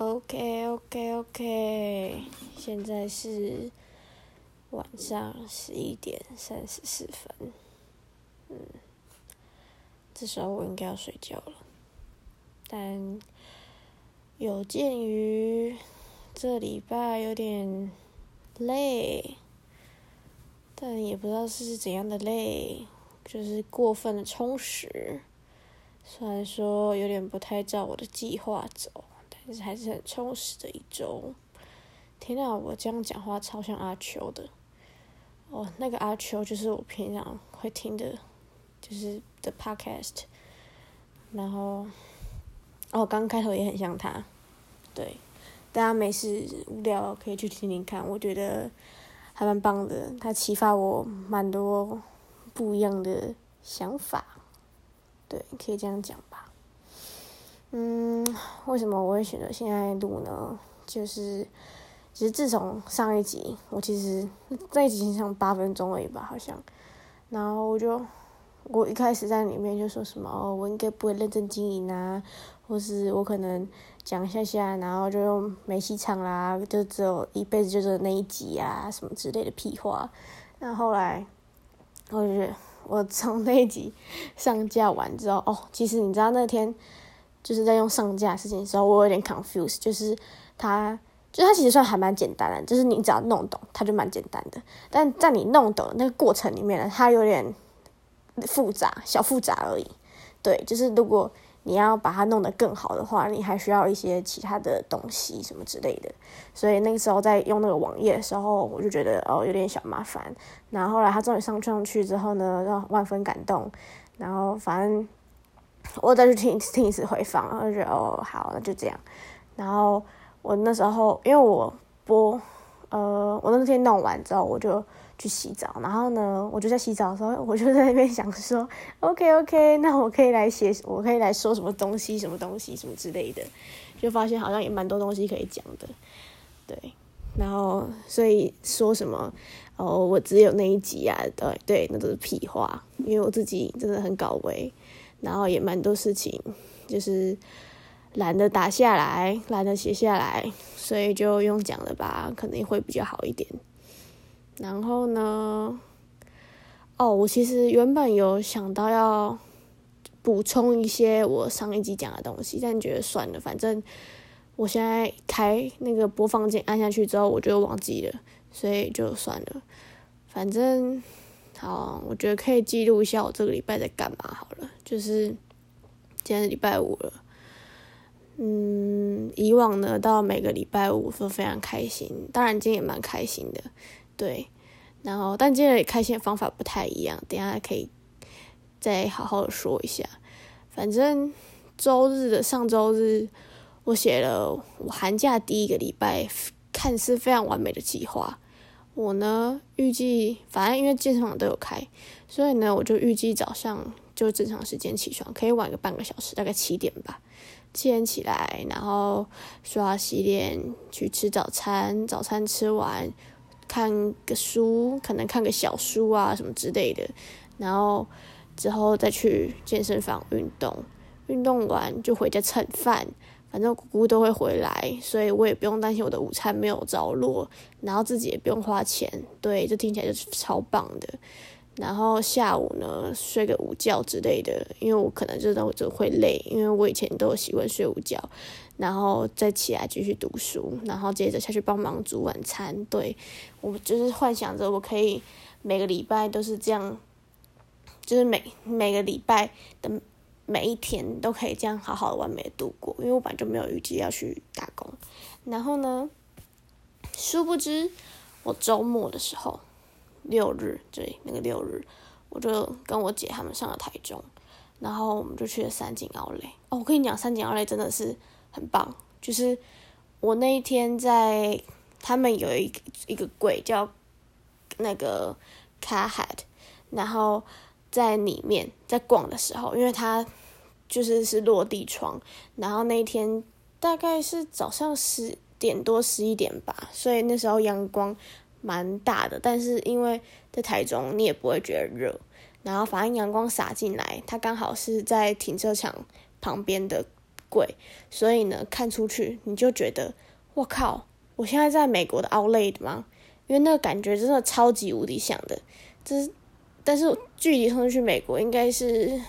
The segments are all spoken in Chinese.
OK OK OK，现在是晚上十一点三十四分，嗯，这时候我应该要睡觉了，但有鉴于这礼拜有点累，但也不知道是怎样的累，就是过分的充实，虽然说有点不太照我的计划走。其实还是很充实的一周。天呐，我这样讲话超像阿秋的。哦，那个阿秋就是我平常会听的，就是的 podcast。然后，哦，刚开头也很像他。对，大家没事无聊可以去听听看，我觉得还蛮棒的。他启发我蛮多不一样的想法。对，可以这样讲吧。嗯，为什么我会选择现在录呢？就是，其实自从上一集，我其实那一集上八分钟而已吧，好像。然后我就，我一开始在里面就说什么哦，我应该不会认真经营啊，或是我可能讲一下下，然后就用没戏唱啦，就只有一辈子就是那一集啊，什么之类的屁话。那后来，我觉得我从那一集上架完之后，哦，其实你知道那天。就是在用上架事情的时候，我有点 confuse，。就是它，就它其实算还蛮简单的，就是你只要弄懂，它就蛮简单的。但在你弄懂那个过程里面呢，它有点复杂，小复杂而已。对，就是如果你要把它弄得更好的话，你还需要一些其他的东西什么之类的。所以那个时候在用那个网页的时候，我就觉得哦有点小麻烦。然后后来它终于上上去之后呢，让万分感动。然后反正。我再去听听一次回放，然后就觉得哦，好，那就这样。然后我那时候，因为我播，呃，我那天弄完之后，我就去洗澡。然后呢，我就在洗澡的时候，我就在那边想说，OK OK，那我可以来写，我可以来说什么东西，什么东西，什么之类的。就发现好像也蛮多东西可以讲的，对。然后所以说什么，哦，我只有那一集啊，对对，那都是屁话，因为我自己真的很搞维。然后也蛮多事情，就是懒得打下来，懒得写下来，所以就用讲的吧，可能会比较好一点。然后呢，哦，我其实原本有想到要补充一些我上一集讲的东西，但觉得算了，反正我现在开那个播放键按下去之后，我就忘记了，所以就算了，反正。好，我觉得可以记录一下我这个礼拜在干嘛好了。就是今天是礼拜五了，嗯，以往呢到每个礼拜五都非常开心，当然今天也蛮开心的，对。然后，但今天也开心的方法不太一样，等下可以再好好的说一下。反正周日的上周日，我写了我寒假第一个礼拜看似非常完美的计划。我呢，预计反正因为健身房都有开，所以呢，我就预计早上就正常时间起床，可以晚个半个小时，大概七点吧。七点起来，然后刷洗脸，去吃早餐。早餐吃完，看个书，可能看个小书啊什么之类的。然后之后再去健身房运动，运动完就回家蹭饭。反正姑姑都会回来，所以我也不用担心我的午餐没有着落，然后自己也不用花钱，对，这听起来就是超棒的。然后下午呢，睡个午觉之类的，因为我可能真的就会累，因为我以前都有习惯睡午觉，然后再起来继续读书，然后接着下去帮忙煮晚餐。对我就是幻想着我可以每个礼拜都是这样，就是每每个礼拜的。每一天都可以这样好好的完美的度过，因为我本来就没有预计要去打工。然后呢，殊不知我周末的时候，六日对那个六日，我就跟我姐他们上了台中，然后我们就去了三井奥莱。哦，我跟你讲，三井奥莱真的是很棒。就是我那一天在他们有一一个柜叫那个卡海，然后。在里面在逛的时候，因为它就是是落地窗，然后那一天大概是早上十点多十一点吧，所以那时候阳光蛮大的，但是因为在台中你也不会觉得热，然后反正阳光洒进来，它刚好是在停车场旁边的柜，所以呢，看出去你就觉得，我靠，我现在在美国的 Outlet 吗？因为那个感觉真的超级无敌像的，这是，但是距离上次去美国应该是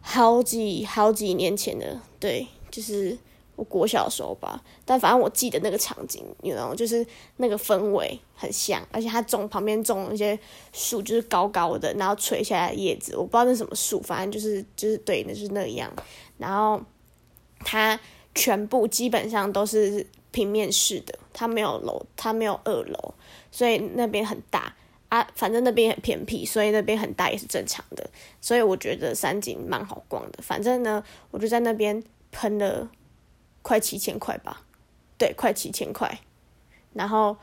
好几好几年前的，对，就是。我国小的时候吧，但反正我记得那个场景，你知道吗，就是那个氛围很像，而且它种旁边种一些树，就是高高的，然后垂下来的叶子，我不知道那什么树，反正就是就是对，那就是那样。然后它全部基本上都是平面式的，它没有楼，它没有二楼，所以那边很大啊。反正那边很偏僻，所以那边很大也是正常的。所以我觉得山景蛮好逛的。反正呢，我就在那边喷了。快七千块吧，对，快七千块。然后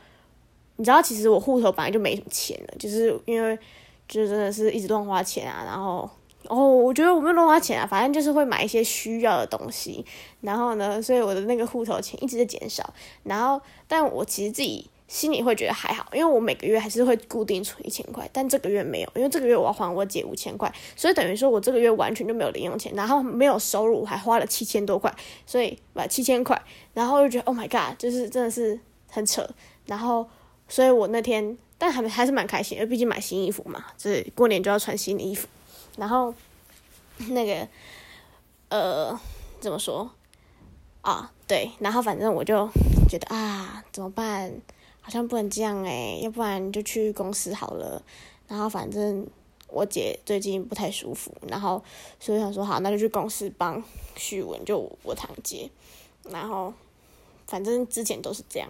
你知道，其实我户头本来就没什么钱了，就是因为就真的是一直乱花钱啊。然后哦，我觉得我没有乱花钱啊，反正就是会买一些需要的东西。然后呢，所以我的那个户头钱一直在减少。然后，但我其实自己。心里会觉得还好，因为我每个月还是会固定存一千块，但这个月没有，因为这个月我要还我姐五千块，所以等于说我这个月完全就没有零用钱，然后没有收入，还花了七千多块，所以把七千块，然后就觉得 Oh my God，就是真的是很扯，然后所以我那天，但还还是蛮开心，因为毕竟买新衣服嘛，就是过年就要穿新的衣服，然后那个呃怎么说啊？对，然后反正我就觉得啊，怎么办？好像不能这样诶，要不然就去公司好了。然后反正我姐最近不太舒服，然后所以想说好，那就去公司帮许文，就我堂姐。然后反正之前都是这样，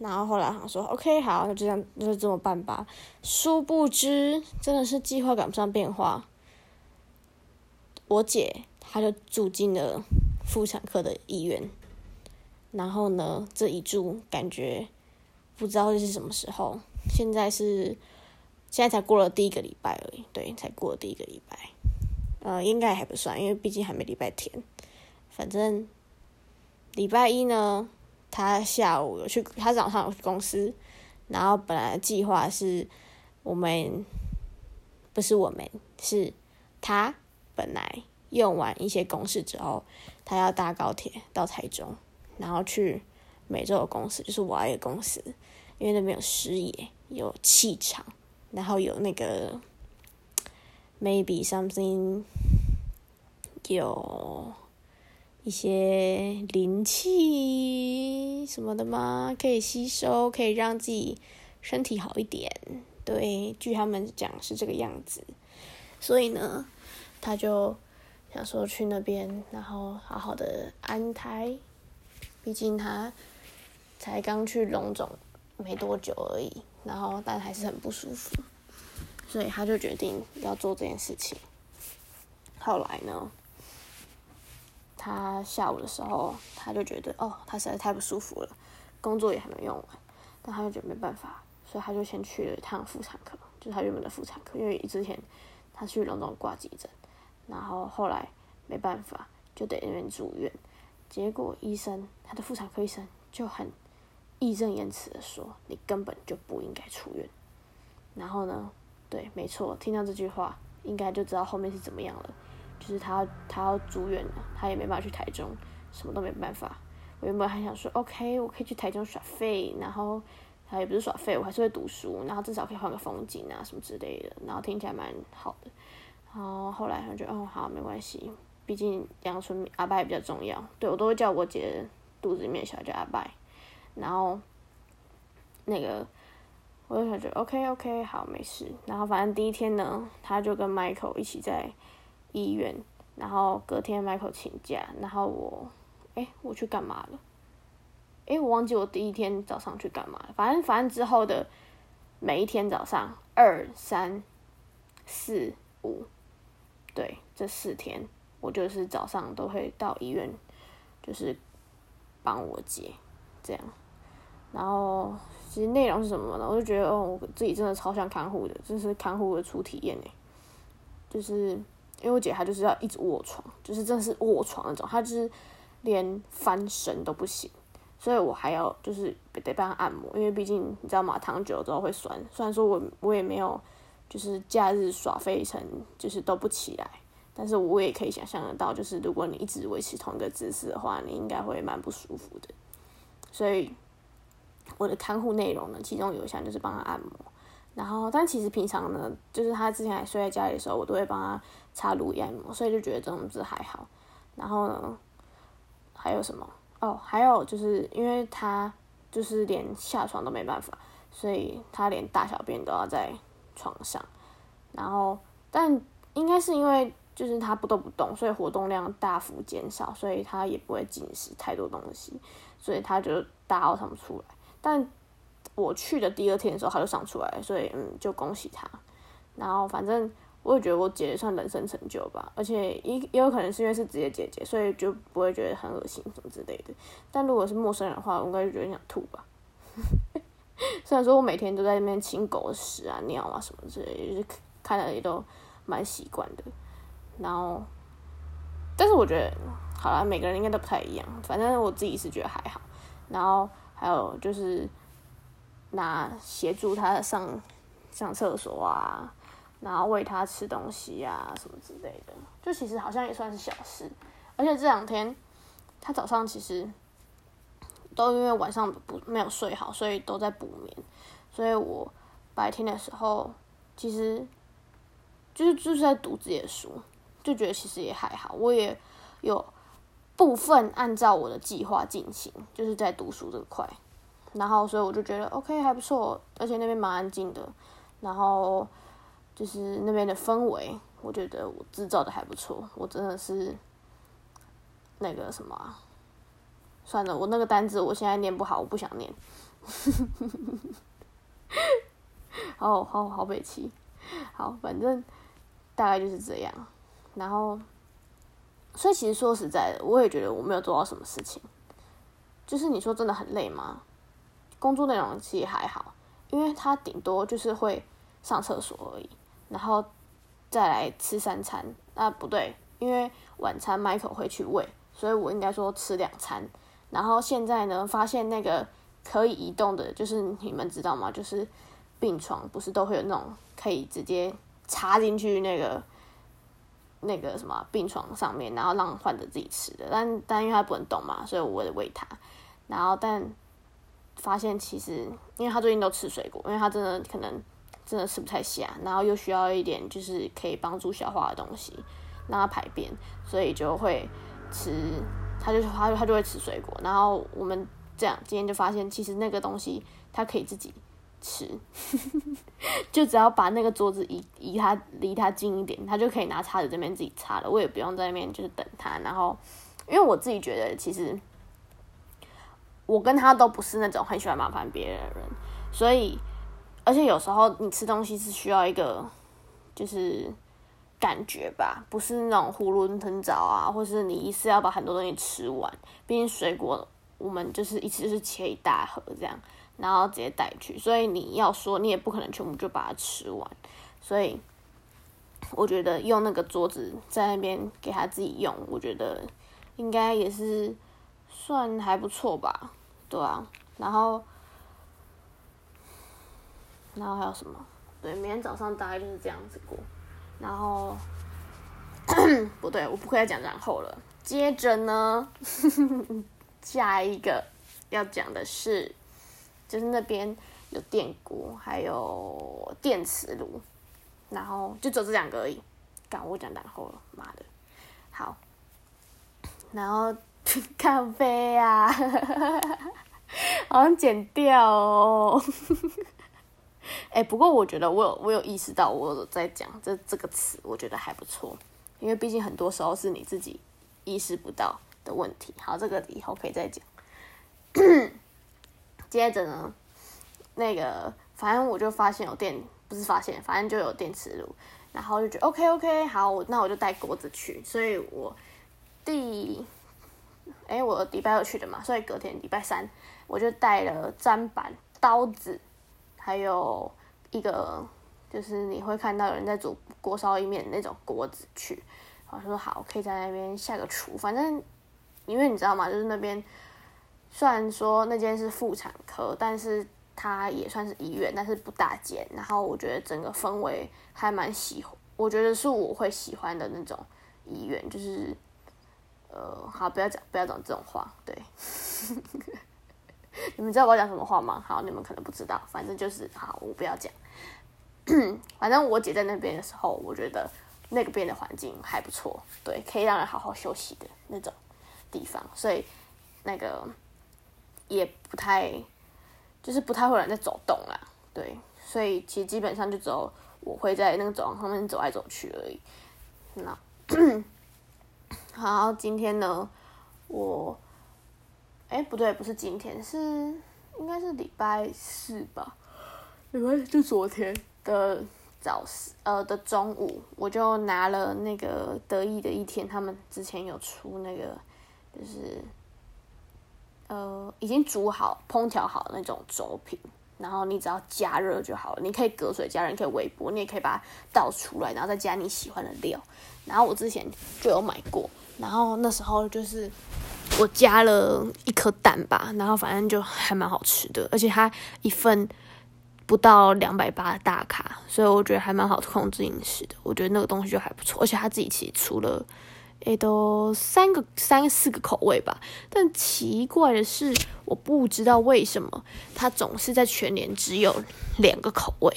然后后来想说 OK 好，那就这样，那就这么办吧。殊不知真的是计划赶不上变化，我姐她就住进了妇产科的医院，然后呢，这一住感觉。不知道这是什么时候，现在是现在才过了第一个礼拜而已，对，才过了第一个礼拜，呃，应该还不算，因为毕竟还没礼拜天。反正礼拜一呢，他下午有去，他早上有去公司，然后本来计划是我们不是我们是他本来用完一些公事之后，他要搭高铁到台中，然后去美洲的公司，就是我爱的公司。因为那边有视野，有气场，然后有那个 maybe something，有一些灵气什么的吗？可以吸收，可以让自己身体好一点。对，据他们讲是这个样子。所以呢，他就想说去那边，然后好好的安胎。毕竟他才刚去龙总。没多久而已，然后但还是很不舒服，所以他就决定要做这件事情。后来呢，他下午的时候，他就觉得哦，他实在太不舒服了，工作也还没用完，但他就觉得没办法，所以他就先去了一趟妇产科，就是他原本的妇产科，因为之前他去龙总挂急诊，然后后来没办法，就得那边住院，结果医生，他的妇产科医生就很。义正言辞的说：“你根本就不应该出院。”然后呢？对，没错，听到这句话，应该就知道后面是怎么样了。就是他，他要住院了，他也没办法去台中，什么都没办法。我原本还想说：“OK，我可以去台中耍废，然后他也不是耍废，我还是会读书，然后至少可以换个风景啊，什么之类的。”然后听起来蛮好的。然后后来他就：“哦，好，没关系，毕竟阳春阿拜比较重要。”对我都会叫我姐肚子里面小孩叫阿拜。然后，那个，我就想着，OK OK，好，没事。然后反正第一天呢，他就跟 Michael 一起在医院。然后隔天 Michael 请假，然后我，哎，我去干嘛了？哎，我忘记我第一天早上去干嘛了。反正反正之后的每一天早上，二三四五，对，这四天我就是早上都会到医院，就是帮我接，这样。然后其实内容是什么呢？我就觉得哦，我自己真的超像看护的，这是看护的初体验诶。就是因为我姐她就是要一直卧床，就是真的是卧床那种，她就是连翻身都不行，所以我还要就是得帮她按摩，因为毕竟你知道嘛，躺久了之后会酸。虽然说我我也没有就是假日耍飞成就是都不起来，但是我也可以想象得到，就是如果你一直维持同一个姿势的话，你应该会蛮不舒服的。所以我的看护内容呢，其中有一项就是帮他按摩。然后，但其实平常呢，就是他之前还睡在家里的时候，我都会帮他擦乳液按摩，所以就觉得这种子还好。然后呢，还有什么？哦，还有就是因为他就是连下床都没办法，所以他连大小便都要在床上。然后，但应该是因为就是他不动不动，所以活动量大幅减少，所以他也不会进食太多东西，所以他就大号上不出来。但我去的第二天的时候，他就上出来，所以嗯，就恭喜他。然后反正我也觉得我姐姐算人生成就吧，而且也也有可能是因为是直接姐姐，所以就不会觉得很恶心什么之类的。但如果是陌生人的话，我应该就觉得想吐吧。虽然说我每天都在那边清狗屎啊、尿啊什么之类，就是看了也都蛮习惯的。然后，但是我觉得，好了，每个人应该都不太一样。反正我自己是觉得还好。然后还有就是。拿协助他上上厕所啊，然后喂他吃东西啊，什么之类的，就其实好像也算是小事。而且这两天他早上其实都因为晚上不没有睡好，所以都在补眠。所以我白天的时候其实就是就是在读自己的书，就觉得其实也还好。我也有部分按照我的计划进行，就是在读书这块。然后，所以我就觉得 OK 还不错，而且那边蛮安静的。然后就是那边的氛围，我觉得我制造的还不错。我真的是那个什么，算了，我那个单子我现在念不好，我不想念。好 好好，北齐，好，反正大概就是这样。然后，所以其实说实在的，我也觉得我没有做到什么事情。就是你说真的很累吗？工作内容其实还好，因为他顶多就是会上厕所而已，然后再来吃三餐。那不对，因为晚餐 Michael 会去喂，所以我应该说吃两餐。然后现在呢，发现那个可以移动的，就是你们知道吗？就是病床不是都会有那种可以直接插进去那个那个什么病床上面，然后让患者自己吃的。但但因为他不能动嘛，所以我得喂他。然后但。发现其实，因为他最近都吃水果，因为他真的可能真的吃不太下，然后又需要一点就是可以帮助消化的东西，让他排便，所以就会吃，他就他他就会吃水果。然后我们这样今天就发现，其实那个东西他可以自己吃，就只要把那个桌子移移他离他近一点，他就可以拿叉子这边自己擦了，我也不用在那边就是等他。然后，因为我自己觉得其实。我跟他都不是那种很喜欢麻烦别人的人，所以，而且有时候你吃东西是需要一个，就是感觉吧，不是那种囫囵吞枣啊，或是你一次要把很多东西吃完。毕竟水果我们就是一次就是切一大盒这样，然后直接带去，所以你要说你也不可能全部就把它吃完。所以我觉得用那个桌子在那边给他自己用，我觉得应该也是算还不错吧。对啊，然后，然后还有什么？对，每天早上大概就是这样子过。然后，不对，我不可以再讲然后了。接着呢，下一个要讲的是，就是那边有电锅，还有电磁炉，然后就走这两个而已。刚我讲然后了，妈的，好，然后。咖啡啊，好像剪掉哦。哎，不过我觉得我有我有意识到，我有在讲这这个词，我觉得还不错。因为毕竟很多时候是你自己意识不到的问题。好，这个以后可以再讲。接着呢，那个反正我就发现有电，不是发现，反正就有电磁炉，然后就觉得 OK OK，好，那我就带锅子去。所以我第。哎，我礼拜二去的嘛，所以隔天礼拜三我就带了砧板、刀子，还有一个就是你会看到有人在煮锅烧意面那种锅子去。我说好，可以在那边下个厨。反正因为你知道吗，就是那边虽然说那间是妇产科，但是它也算是医院，但是不大间。然后我觉得整个氛围还蛮喜，我觉得是我会喜欢的那种医院，就是呃，好，不要讲，不要讲这种话，对。你们知道我要讲什么话吗？好，你们可能不知道，反正就是好，我不要讲。反正我姐在那边的时候，我觉得那个边的环境还不错，对，可以让人好好休息的那种地方，所以那个也不太，就是不太会有人在走动啦，对，所以其实基本上就只有我会在那个走廊上面走来走去而已。那 好，今天呢，我。哎，不对，不是今天，是应该是礼拜四吧？礼拜就昨天的早呃的中午，我就拿了那个得意的一天，他们之前有出那个，就是呃已经煮好、烹调好那种粥品，然后你只要加热就好了。你可以隔水加热，你可以微波，你也可以把它倒出来，然后再加你喜欢的料。然后我之前就有买过，然后那时候就是。我加了一颗蛋吧，然后反正就还蛮好吃的，而且它一份不到两百八大卡，所以我觉得还蛮好控制饮食的。我觉得那个东西就还不错，而且他自己其实除了诶都三个三四个口味吧。但奇怪的是，我不知道为什么它总是在全年只有两个口味，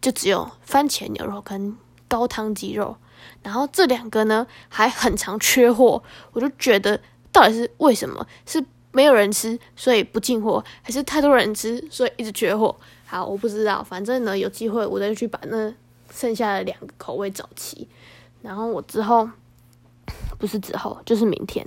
就只有番茄牛肉跟高汤鸡肉，然后这两个呢还很常缺货，我就觉得。到底是为什么？是没有人吃，所以不进货，还是太多人吃，所以一直缺货？好，我不知道。反正呢，有机会我再去把那剩下的两个口味找齐。然后我之后不是之后，就是明天。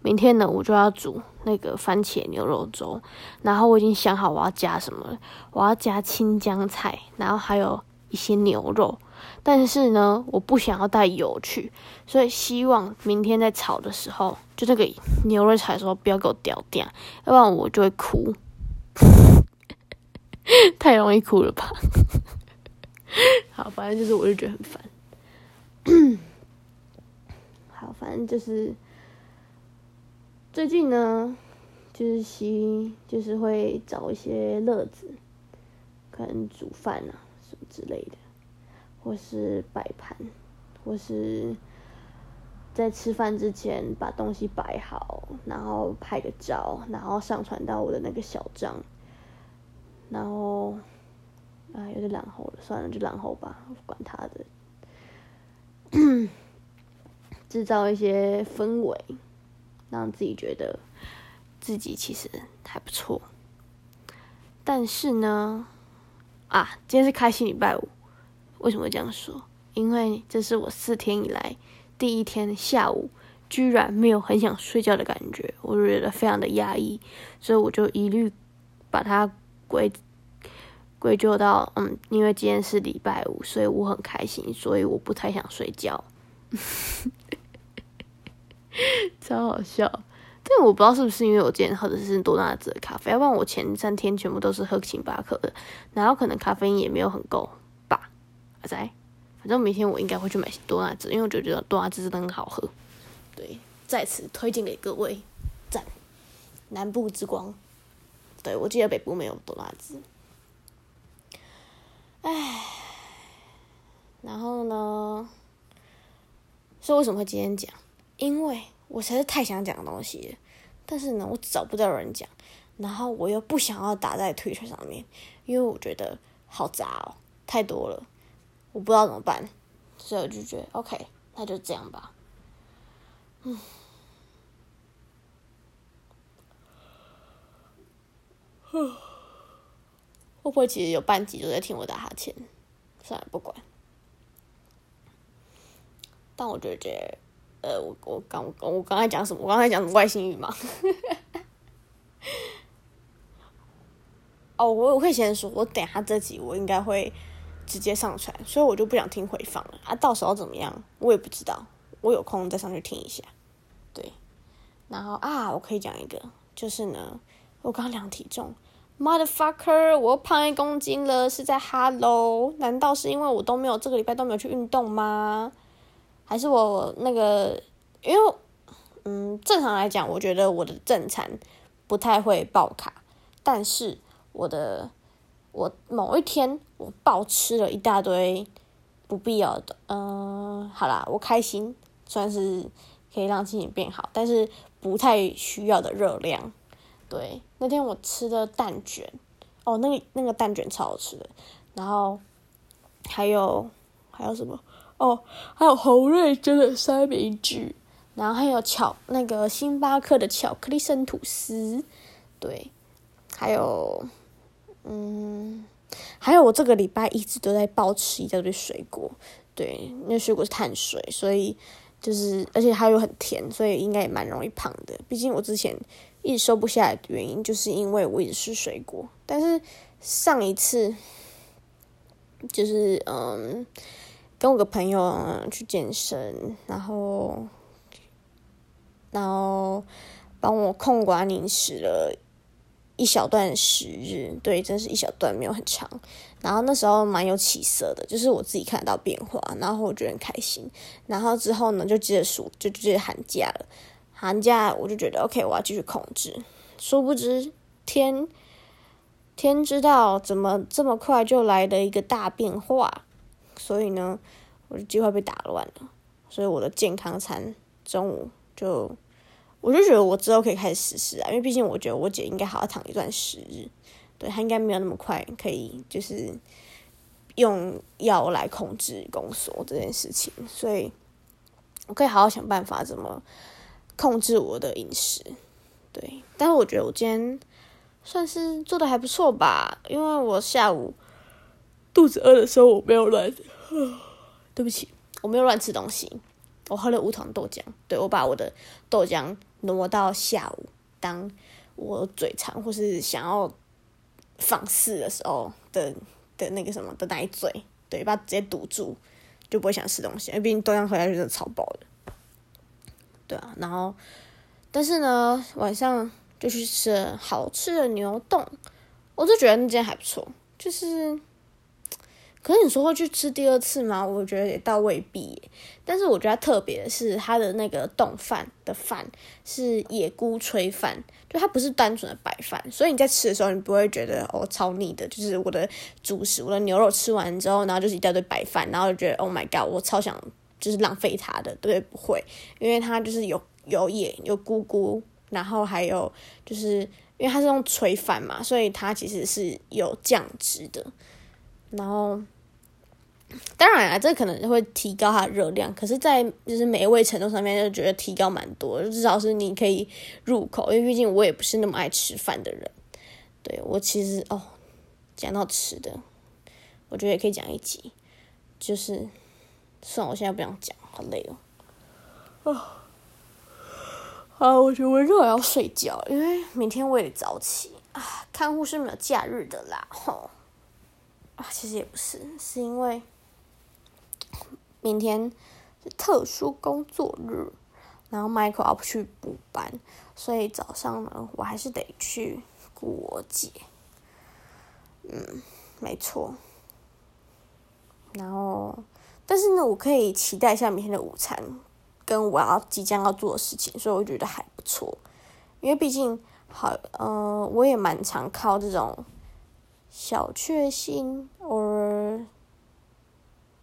明天呢，我就要煮那个番茄牛肉粥。然后我已经想好我要加什么了。我要加青江菜，然后还有一些牛肉。但是呢，我不想要带油去，所以希望明天在炒的时候，就那个牛肉炒的时候不要给我掉掉，要不然我就会哭，太容易哭了吧？好，反正就是我就觉得很烦。反正就是最近呢，就是希就是会找一些乐子，可能煮饭啊什么之类的。或是摆盘，或是在吃饭之前把东西摆好，然后拍个照，然后上传到我的那个小账，然后啊有点懒猴了，算了就懒猴吧，管他的，制造一些氛围，让自己觉得自己其实还不错。但是呢，啊，今天是开心礼拜五。为什么这样说？因为这是我四天以来第一天下午，居然没有很想睡觉的感觉，我就觉得非常的压抑，所以我就一律把它归归咎到嗯，因为今天是礼拜五，所以我很开心，所以我不太想睡觉，超好笑。但我不知道是不是因为我今天喝的是多纳兹的咖啡，要不然我前三天全部都是喝星巴克的，然后可能咖啡因也没有很够。在，反正明天我应该会去买多纳兹，因为我觉得多纳兹真的很好喝。对，在此推荐给各位，赞！南部之光。对，我记得北部没有多纳兹。唉，然后呢？所以为什么会今天讲？因为我实在是太想讲东西，但是呢，我找不到人讲，然后我又不想要打在推特上面，因为我觉得好杂哦，太多了。我不知道怎么办，所以我就觉得 OK，那就这样吧。嗯，会不会其实有半集都在听我打哈欠？算了，不管。但我觉得，呃，我我刚我刚才讲什么？我刚才讲外星语吗？哦，我我会先说，我等下这集我应该会。直接上传，所以我就不想听回放了啊！到时候怎么样，我也不知道。我有空再上去听一下。对，然后啊，我可以讲一个，就是呢，我刚量体重，motherfucker，我又胖一公斤了，是在 hello？难道是因为我都没有这个礼拜都没有去运动吗？还是我那个，因为嗯，正常来讲，我觉得我的正餐不太会爆卡，但是我的。我某一天我暴吃了一大堆不必要的，嗯，好啦，我开心，算是可以让心情变好，但是不太需要的热量。对，那天我吃的蛋卷，哦，那个那个蛋卷超好吃的，然后还有还有什么？哦，还有红瑞珍的三明治，然后还有巧那个星巴克的巧克力生吐司，对，还有嗯，还有我这个礼拜一直都在暴吃一大堆水果，对，那水果是碳水，所以就是而且它又很甜，所以应该也蛮容易胖的。毕竟我之前一直瘦不下来的原因，就是因为我一直吃水果。但是上一次就是嗯。跟我个朋友去健身，然后，然后帮我控管饮食了一小段时日，对，真是一小段，没有很长。然后那时候蛮有起色的，就是我自己看得到变化，然后我觉得很开心。然后之后呢，就接着暑，就接着寒假了。寒假我就觉得 OK，我要继续控制。殊不知天天知道怎么这么快就来了一个大变化。所以呢，我的计划被打乱了。所以我的健康餐中午就，我就觉得我之后可以开始实施啊，因为毕竟我觉得我姐应该好好躺一段时日，对她应该没有那么快可以就是用药来控制宫缩这件事情，所以我可以好好想办法怎么控制我的饮食。对，但是我觉得我今天算是做的还不错吧，因为我下午。肚子饿的时候，我没有乱，对不起，我没有乱吃东西。我喝了无糖豆浆，对我把我的豆浆挪到下午，当我嘴馋或是想要放肆的时候的的那个什么的奶嘴，对，把直接堵住，就不会想吃东西。因为毕竟豆浆喝下去真的超饱的，对啊。然后，但是呢，晚上就去吃好吃的牛冻，我就觉得那间还不错，就是。可是你说会去吃第二次吗？我觉得也倒未必。但是我觉得特别的是，它的那个冻饭的饭是野菇炊饭，就它不是单纯的白饭，所以你在吃的时候，你不会觉得哦超腻的。就是我的主食，我的牛肉吃完之后，然后就是一大堆白饭，然后就觉得 Oh my god，我超想就是浪费它的，对不会，因为它就是有有野有菇菇，然后还有就是因为它是用炊饭嘛，所以它其实是有酱汁的，然后。当然啊，这可能会提高它的热量，可是，在就是美味程度上面，就觉得提高蛮多，至少是你可以入口，因为毕竟我也不是那么爱吃饭的人。对我其实哦，讲到吃的，我觉得也可以讲一集，就是算了，我现在不想讲，好累哦。啊，好，我觉得我一会儿要睡觉，因为明天我也早起啊。看护是没有假日的啦，吼啊，其实也不是，是因为。明天是特殊工作日，然后 Michael 要去补班，所以早上呢，我还是得去顾我姐。嗯，没错。然后，但是呢，我可以期待一下明天的午餐，跟我要即将要做的事情，所以我觉得还不错。因为毕竟，好，呃，我也蛮常靠这种小确幸，偶尔。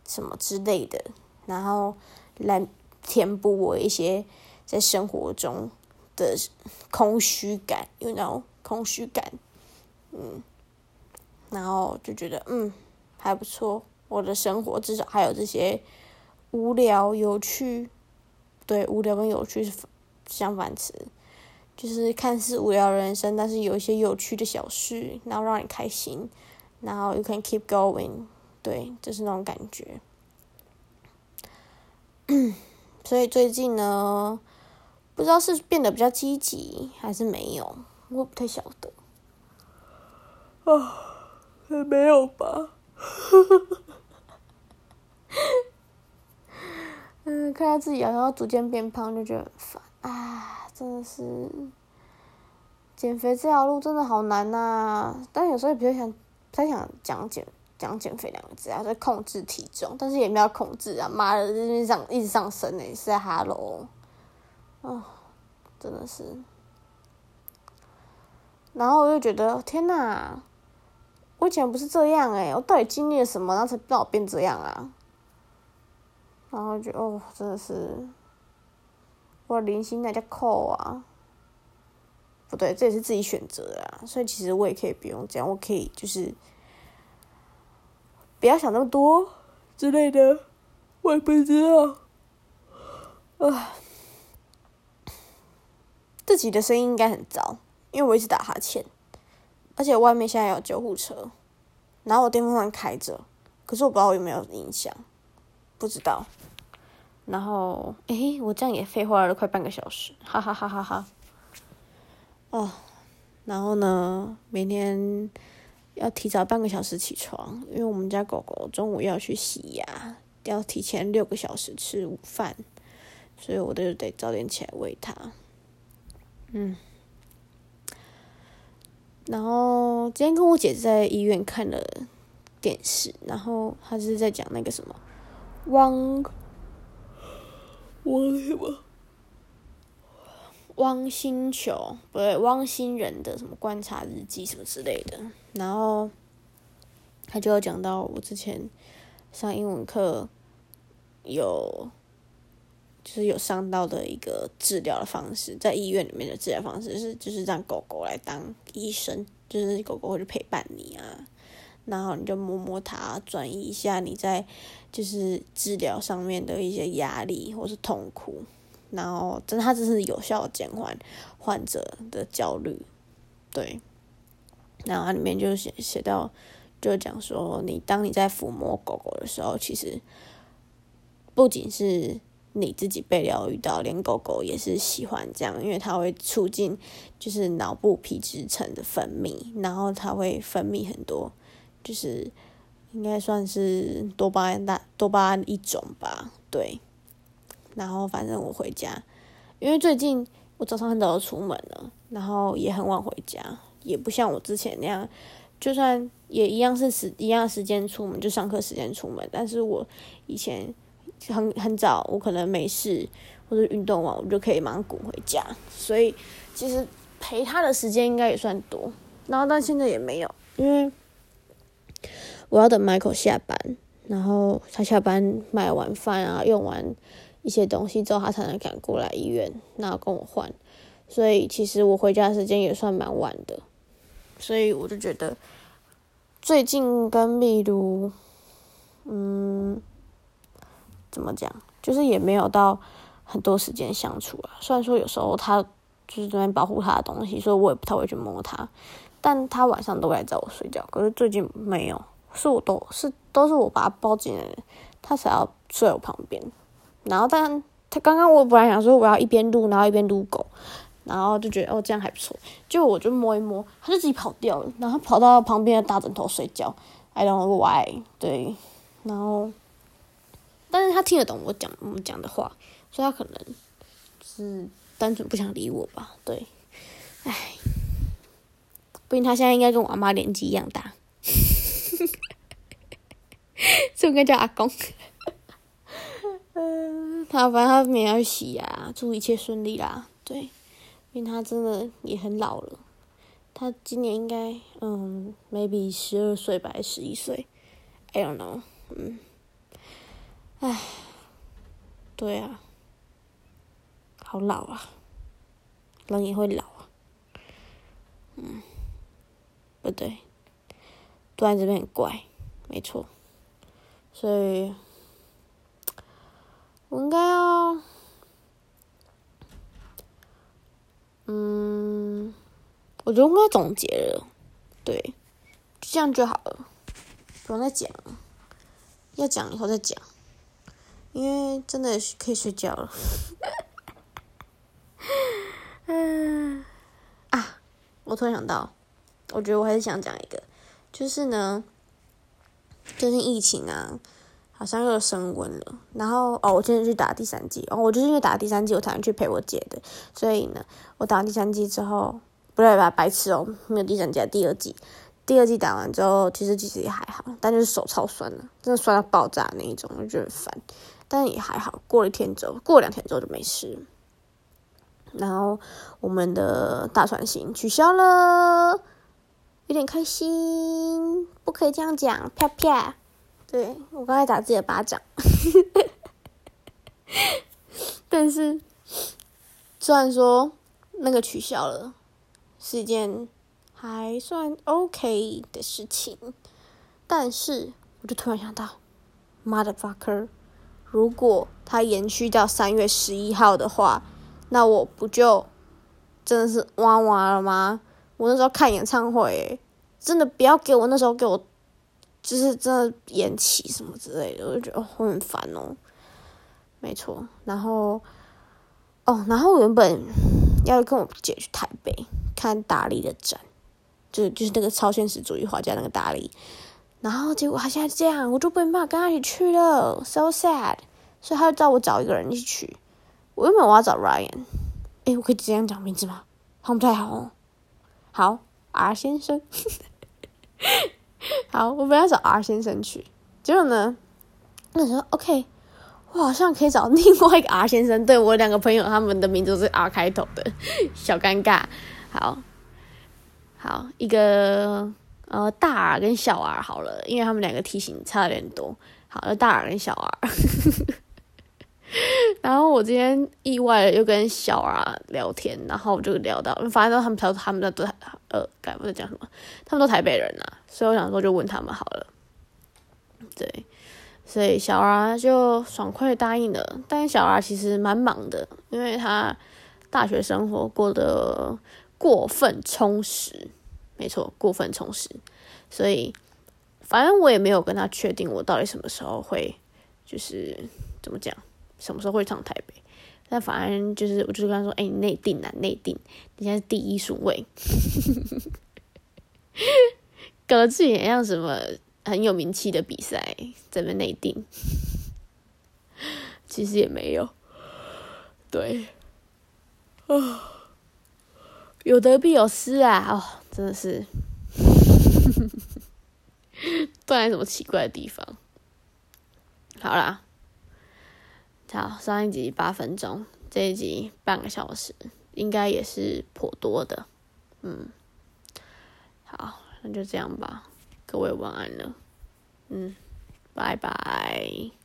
什么之类的，然后来填补我一些在生活中的空虚感，有那种空虚感，嗯，然后就觉得嗯还不错，我的生活至少还有这些无聊有趣，对，无聊跟有趣是相反词，就是看似无聊人生，但是有一些有趣的小事，然后让你开心，然后 you can keep going。对，就是那种感觉。所以最近呢，不知道是变得比较积极还是没有，我不太晓得。啊，没有吧？嗯，看到自己然后逐渐变胖，就觉得很烦。啊，真的是减肥这条路真的好难呐！但有时候也比较想，不太想讲减。讲减肥两个字啊，在控制体重，但是也没有控制啊！妈的，就是上一直上升呢，是在哈喽，啊，真的是。然后我就觉得，天哪，我以前不是这样诶，我到底经历了什么，然后才让我变这样啊？然后就哦，真的是或者零星那叫扣啊。不对，这也是自己选择啊，所以其实我也可以不用这样，我可以就是不要想那么多之类的，我也不知道。啊，自己的声音应该很糟，因为我一直打哈欠，而且外面现在有救护车，然后我电风扇开着，可是我不知道有没有影响，不知道。然后，诶，我这样也废话了快半个小时，哈哈哈哈哈。哦，然后呢，明天要提早半个小时起床，因为我们家狗狗中午要去洗牙，要提前六个小时吃午饭，所以我就得早点起来喂它。嗯，然后今天跟我姐在医院看了电视，然后她是在讲那个什么汪汪什么。汪星球不对，汪星人的什么观察日记什么之类的，然后他就有讲到我之前上英文课有就是有上到的一个治疗的方式，在医院里面的治疗方式是就是让狗狗来当医生，就是狗狗会去陪伴你啊，然后你就摸摸它，转移一下你在就是治疗上面的一些压力或是痛苦。然后，真的，它只是有效减缓患者的焦虑，对。然后它里面就写写到，就讲说，你当你在抚摸狗狗的时候，其实不仅是你自己被疗愈到，连狗狗也是喜欢这样，因为它会促进就是脑部皮质层的分泌，然后它会分泌很多，就是应该算是多巴胺大多巴胺一种吧，对。然后反正我回家，因为最近我早上很早就出门了，然后也很晚回家，也不像我之前那样，就算也一样是时一样时间出门，就上课时间出门。但是我以前很很早，我可能没事或者运动完，我就可以马上滚回家。所以其实陪他的时间应该也算多。然后但现在也没有，因为我要等 Michael 下班，然后他下班买完饭啊，用完。一些东西之后，他才能赶过来医院，然后跟我换。所以其实我回家时间也算蛮晚的，所以我就觉得最近跟秘鲁，嗯，怎么讲，就是也没有到很多时间相处啊。虽然说有时候他就是在保护他的东西，所以我也不太会去摸他，但他晚上都会来找我睡觉。可是最近没有，是我都是都是我把他抱进来，他才要睡我旁边。然后，但他刚刚我本来想说我要一边撸，然后一边撸狗，然后就觉得哦这样还不错，就我就摸一摸，他就自己跑掉了，然后跑到旁边的大枕头睡觉，I don't know why，对，然后，但是他听得懂我讲我们讲的话，所以他可能是单纯不想理我吧，对，唉，不然他现在应该跟我阿妈年纪一样大，这应该叫阿公。嗯，他反正他明天要洗牙，祝一切顺利啦。对，因为他真的也很老了，他今年应该嗯，maybe 十二岁吧，还十一岁，I don't know。嗯，唉，对啊，好老啊，人也会老啊。嗯，不对，突然这边很怪，没错，所以。我应该要，嗯，我觉得应该总结了，对，这样就好了，不用再讲，要讲以后再讲，因为真的可以睡觉了。嗯，啊，我突然想到，我觉得我还是想讲一个，就是呢，最近疫情啊。好像又升温了，然后哦，我今天去打第三剂，哦，我就是因为打第三剂，我才能去陪我姐的，所以呢，我打第三剂之后，不对吧，白痴哦，没有第三剂，第二剂，第二季打完之后，其实其实也还好，但就是手超酸了，真的酸到爆炸那一种，我觉得很烦，但也还好，过了一天之后，过两天之后就没事，然后我们的大船行取消了，有点开心，不可以这样讲，啪啪。对我刚才打自己的巴掌，但是虽然说那个取消了，是一件还算 OK 的事情，但是我就突然想到，motherfucker，如果它延续到三月十一号的话，那我不就真的是哇哇了吗？我那时候看演唱会，真的不要给我那时候给我，就是真的延期什么之类的，我就觉得我很烦哦。没错，然后哦，然后我原本要跟我姐去台北看达利的展，就就是那个超现实主义画家那个达利，然后结果他现在这样，我就没办法跟他一起去了，so sad，所以他就叫我找一个人一起去。我原本我要找 Ryan，哎，我可以直接讲名字吗？好像不太好哦。好，R 先生，好，我本来找 R 先生去，结果呢，那时候 OK，我好像可以找另外一个 R 先生，对我两个朋友他们的名字是 R 开头的，小尴尬。好，好，一个呃大 R 跟小 R 好了，因为他们两个体型差有点多。好，那大 R 跟小 R。然后我今天意外的又跟小啊聊天，然后我就聊到，发现他们他他们都呃，该不在讲什么，他们都台北人呐，所以我想说就问他们好了。对，所以小啊就爽快答应了，但小啊其实蛮忙的，因为他大学生活过得过分充实，没错，过分充实，所以反正我也没有跟他确定我到底什么时候会，就是怎么讲。什么时候会上台北？但反正就是，我就跟他说：“哎，内定啊，内定，你现在是第一顺位。”搞得自己很像什么很有名气的比赛，在那内定，其实也没有。对，啊，有得必有失啊！哦，真的是，断在什么奇怪的地方？好啦。好，上一集八分钟，这一集半个小时，应该也是颇多的。嗯，好，那就这样吧，各位晚安了。嗯，拜拜。